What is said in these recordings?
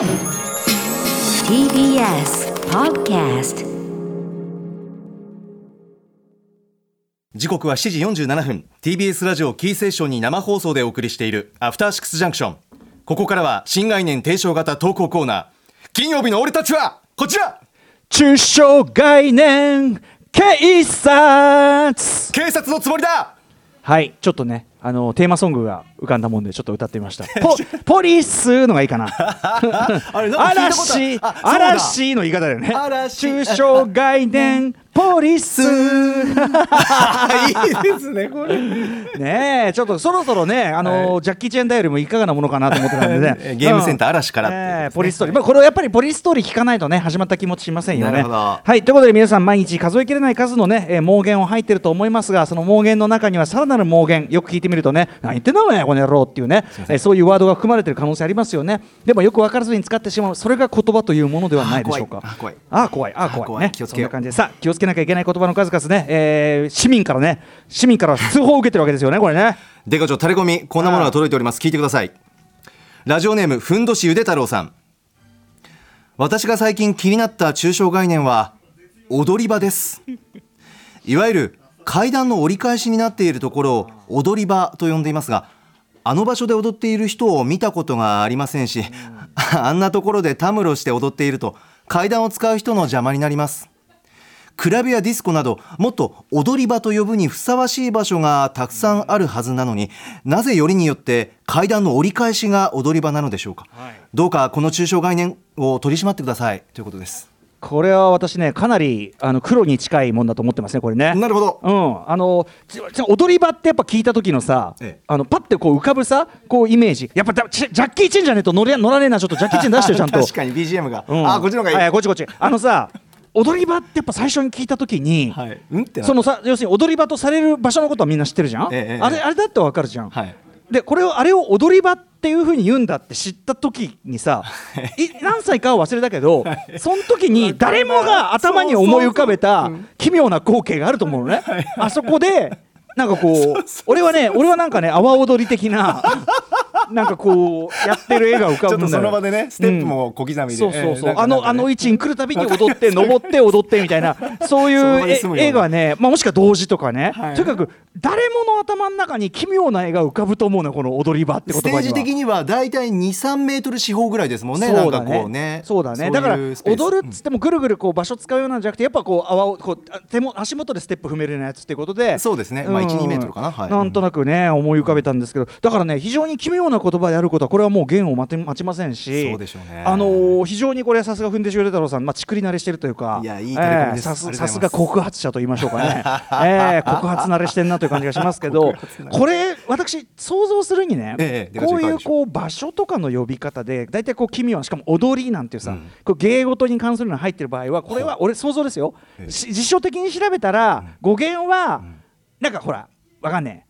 TBS Podcast 時刻は7時47分。TBS ラジオキーセーションに生放送でお送りしているアフターシックスジャンクション。ここからは新概念提唱型投稿コーナー。金曜日の俺たちはこちら!中小概念警察。警察のつもりだ!はいちょっとねあのテーマソングが浮かんだもんでちょっと歌ってみました。ポポリスのがいいかな。嵐嵐の言い方だよね。嵐。中小概念ポリス。いいですねこれ。ねえちょっとそろそろねあの、ジャッキー・チェンダよりもいかがなものかなと思ってたんでね。ゲームセンター嵐からね。ポリストーリー、まあ、これはやっぱりポリストーリー聞かないとね始まった気持ちしませんよね。なるほど。はい。ということで皆さん毎日数えきれない数のね、えー妄言を入ってると思いますがその妄言の中にはさらなる妄言よく聞いてみるとね何言ってんだお前この野郎っていうねえーそういうワードが含まれてる可能性ありますよね。でもよく分からずに使ってしまう。それが言葉というものではないでしょうか。あー怖い。あー怖い。あー怖い。あー怖いね。気をつけよう。そんな感じで。さあ気をつけけなきゃいけない言葉の数々ね、えー市民からね。市民から通報を受けてるわけですよねこれね。デカ長タレコミこんなものが届いております。聞いてください。ラジオネームふんどしゆで太郎さん。私が最近気になった抽象概念は踊り場です。いわゆる階段の折り返しになっているところを踊り場と呼んでいますがあの場所で踊っている人を見たことがありませんしあんなところでたむろして踊っていると階段を使う人の邪魔になります。クラブやディスコなどもっと踊り場と呼ぶにふさわしい場所がたくさんあるはずなのになぜよりによって階段の折り返しが踊り場なのでしょうか、どうかこの抽象概念を取り締まってください。ということです。これは私ねかなりあの黒に近いもんだと思ってますねこれね。なるほど。うん、あの踊り場ってやっぱ聞いた時のさ、ええ。あのパッてこう浮かぶさこうイメージ。やっぱだジャッキー・チェンじゃねえと乗れ乗らねえなちょっとジャッキー・チェン出してよちゃんと。確かに BGM が、うん。あこっちの方がいい、はこっちこっち。あのさ踊り場ってやっぱ最初に聞いた時に、はい。そのさ要するに踊り場とされる場所のことはみんな知ってるじゃん、ええええ。あれあれだってわかるじゃん、はい。でこれをあれを踊り場っていうふうに言うんだって知った時にさい。何歳かは忘れたけどその時に誰もが頭に思い浮かべた奇妙な光景があると思うのね。あそこでなんかこう。俺はね俺はなんかね阿波踊り的ななんかこうやってる絵が浮かちょっとぶんだよその場でねステップも小刻みで、そうそうそう、えーあのあの位置に来るたびに踊って 登って踊ってみたいなそういう絵絵がね、まあ、もしくは同時とかね、はい。とにかく誰もの頭の中に奇妙な絵が浮かぶと思うのよこの踊り場って言ステ葉には。ージ的にはだいたい23メートル四方ぐらいですもんねそうだなんかこうね。そうだね。いだから踊るっつってもぐるぐるこう場所使うようなんじゃなくてやっぱこう泡をこうあ手も足元でステップ踏めるようなやつっていうことでそうですね。まあん1 2メートルかな。はい。なんとなくね思い浮かべたんですけどだからね非常に奇妙な言葉であることはこれはもう弦を待て待ちませんしそうでしょうね。あのー非常にこれはさすがふんでしゅう太郎さんまあちくり慣れしてるというかいやいい取り組みです。さありがとうございますすさすが告発者と言いましょうかね。えー告発慣れしてんなという感じがしますけど これ私想像するにね、ええこういうこう場所とかの呼び方で大体こう奇妙なしかも踊りなんていうさ、うん。こう芸事に関するのが入ってる場合はこれは俺想像ですよ、ええ。し辞書的に調べたら、語源は、なんかほらわかんねえ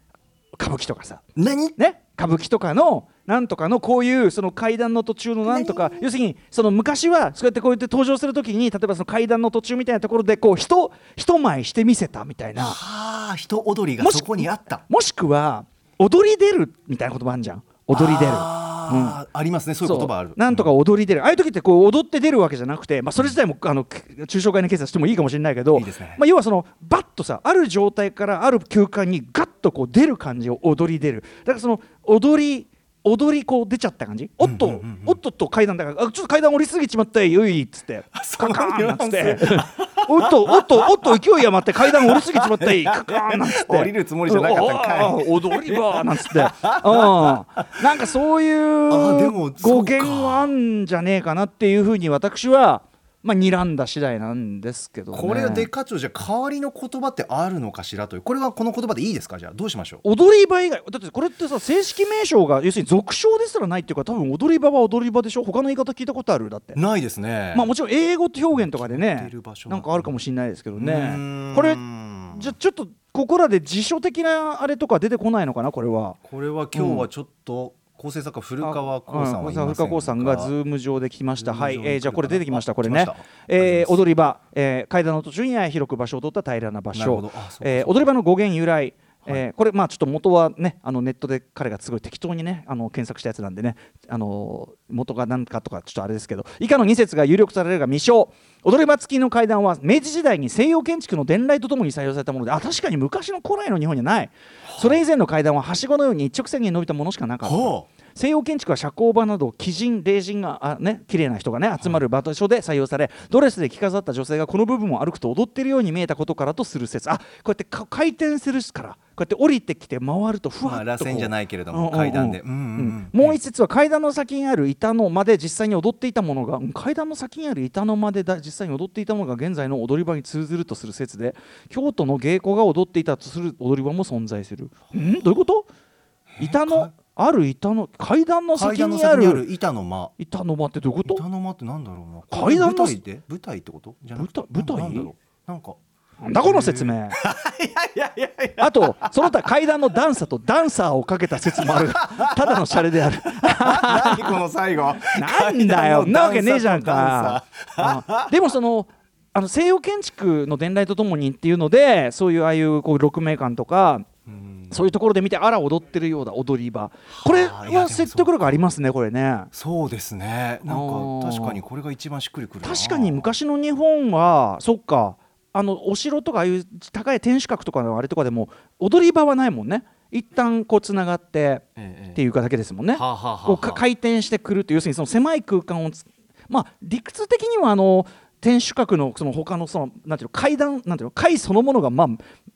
歌舞伎とかさ。何？ね？歌舞伎とかのなんとかのこういうその階段の途中のなんとか。要するにその昔はそうやってこうやって登場するときに例えばその階段の途中みたいなところでこう人人前してみせたみたいな。はあ人踊りがそこにあった。もしくは踊り出るみたいな言葉あるじゃん。踊り出る。あーありますね。そういう言葉ある。なんとか踊り出る、ああいう時ってこう踊って出るわけじゃなくて、まあ、それ自体もあの抽象概念検査してもいいかもしれないけどいいですね。まあ、要はそのバッとさある状態からある空間にガッとこう出る感じを踊り出る。だからその踊り踊りこう出ちゃった感じ？おっと、おっとっと階段だからあちょっと階段降りすぎちまったよいっつって。カカーンなんつって。おっとおっとおっと勢い余って階段降りすぎちまったい カカーンなんつって。降りるつもりじゃなかったんかい。踊り場なんつって。うん。なんかそういう語か。源はあんじゃねえかなっていうふうに私はまあ睨んだ次第なんですけど、ね、これはデカ長じゃあ代わりの言葉ってあるのかしらという。これはこの言葉でいいですか？じゃあどうしましょう？踊り場以外だってこれってさ正式名称が要するに俗称ですらないっていうか多分踊り場は踊り場でしょ？他の言い方聞いたことある？だって。ないですね。まあもちろん英語って表現とかでねなんかあるかもしれないですけどね。ん。これじゃあちょっとここらで辞書的なあれとか出てこないのかな？これは。これは今日はちょっと構成作家古川光さん古川光さんがズーム上で来ました。はい、えーじゃあこれ出てきました。あこれね。えー踊り場、えー階段の途中に広く場所を取った平らな場所。えー踊り場の語源由来。えーこれまあちょっと元はねあのネットで彼がすごい適当にねあの検索したやつなんでねあの元が何かとかちょっとあれですけど以下の2節が有力されるが未証踊り場付きの階段は明治時代に西洋建築の伝来とともに採用されたものであ確かに昔の古来の日本にはない。それ以前の階段ははしごのように一直線に伸びたものしかなかった西洋建築は社交場など奇人霊人があね綺麗な人がね集まる場所で採用されドレスで着飾った女性がこの部分を歩くと踊っているように見えたことからとする説。あこうやってか回転するからこうやって降りてきて回るとふわまあっと螺旋じゃないけれどもうんうんうん。階段でうんうんうん。もう一節は階段の先にある板の間で実際に踊っていたものがうん階段の先にある板の間でだ実際に踊っていたものが現在の踊り場に通ずるとする説で京都の芸妓が踊っていたとする踊り場も存在する。ん？どういうこと？板のある板の階段の階先にあるる板の間。板の間ってどういうこと？板の間ってなんだろうな。階段の舞台で？舞台ってこと？じゃなくて。舞台？なんか。なんだこの説明？あとその他階段の段差とダンサーをかけた説もある。ただのシャレである。何この最後？なんだよ。なわけねえじゃん段か。うん。でもそのあの西洋建築の伝来とともにっていうのでそういうああいうこう鹿鳴館とかうんそういうところで見てあら踊ってるようだ踊り場。これは説得力ありますねこれね。そうですね。なんか確かにこれが一番しっくりくるな。確かに昔の日本はそっか。あのお城とかああいう高い天守閣とかのあれとかでも踊り場はないもんね。一旦こうつながってええっていうかだけですもんね。こうか回転してくるっていう要するにその狭い空間をつまあ理屈的にはあの天守閣のその他のそのなんていうの階段なんていうの階そのものがまあ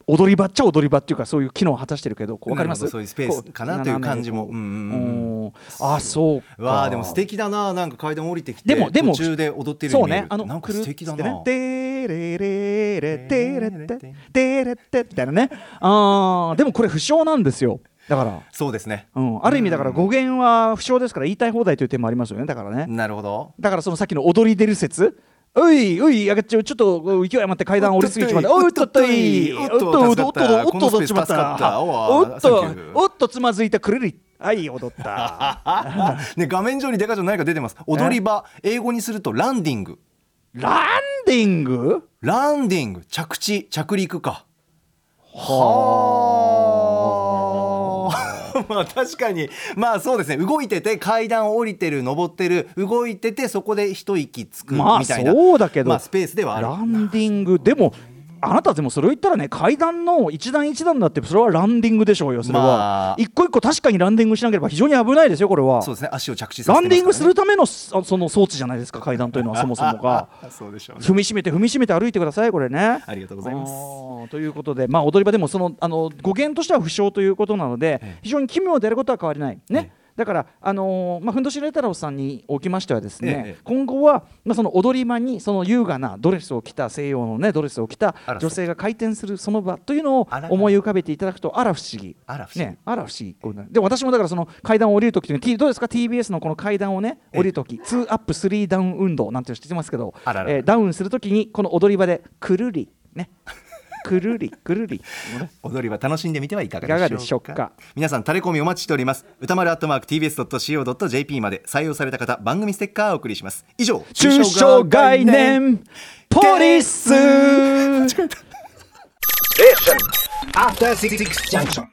踊り場っちゃ踊り場っていうかそういう機能を果たしてるけどわかります？そういうスペースかなという感じも。あそう。かわあでも素敵だななんか階段降りてきてでもでも途中で踊ってるそうねあのなんか素敵だな。テレレレテレテテレテみたいなね。あーでもこれ不詳なんですよ。だから。そうですね。うん、ある意味だから語源は不詳ですから言いたい放題という点もありますよね。だからね。なるほど。だからそのさっきの踊り出る説おいおいあげちゃうちょっと勢い余って階段降りすぎちまった。おっとっといおっとおっとおっとおっとちまった。おっとおっとつまずいたくるりはい踊ったね画面上にデカちゃん何か出てます踊り場英語にするとランディングランディングランディング着地着陸かはあ まあ確かに。まあそうですね。動いてて階段を降りてる登ってる。動いててそこで一息つくみまあたいな、そうだけどまあスペースではある。ランディング。でもあなたでもそれを言ったらね階段の一段一段だってそれはランディングでしょうよそれまはあ。一個一個確かにランディングしなければ非常に危ないですよこれは。そうですね足を着地させてランディングするとためのそその装置じゃないですか階段というのはそもそもが。そうでしょうね。踏みしめて踏みしめて歩いてくださいこれね。ありがとうございます。ということで、まあ、踊り場でもそのあの語源としては不詳ということなので、ええ。非常に奇妙であることは変わりない。ね。えだから、あのーまあ、ふんどしレ太郎さんにおきましてはですね、ええ今後は、まあ、その踊り場にその優雅なドレスを着た西洋の、ね、ドレスを着た女性が回転するその場というのを思い浮かべていただくとあら不思議。あら不思議。ね、あら不思議。で私もだからその階段を降りるときにどうですか？TBS のこの階段をねええ。降りるとき2アップ3ダウン運動なんていうの知ってますけどあららえーダウンするときにこの踊り場でくるりねくるりくるり。ね踊り場楽しんでみてはいかがでしょうか？でしょうか？皆さんタレコミお待ちしております。歌丸アットマーク TBS.CO.JP まで採用された方番組ステッカーをお送りします。以上抽象概念。ポリス。After Six Junction.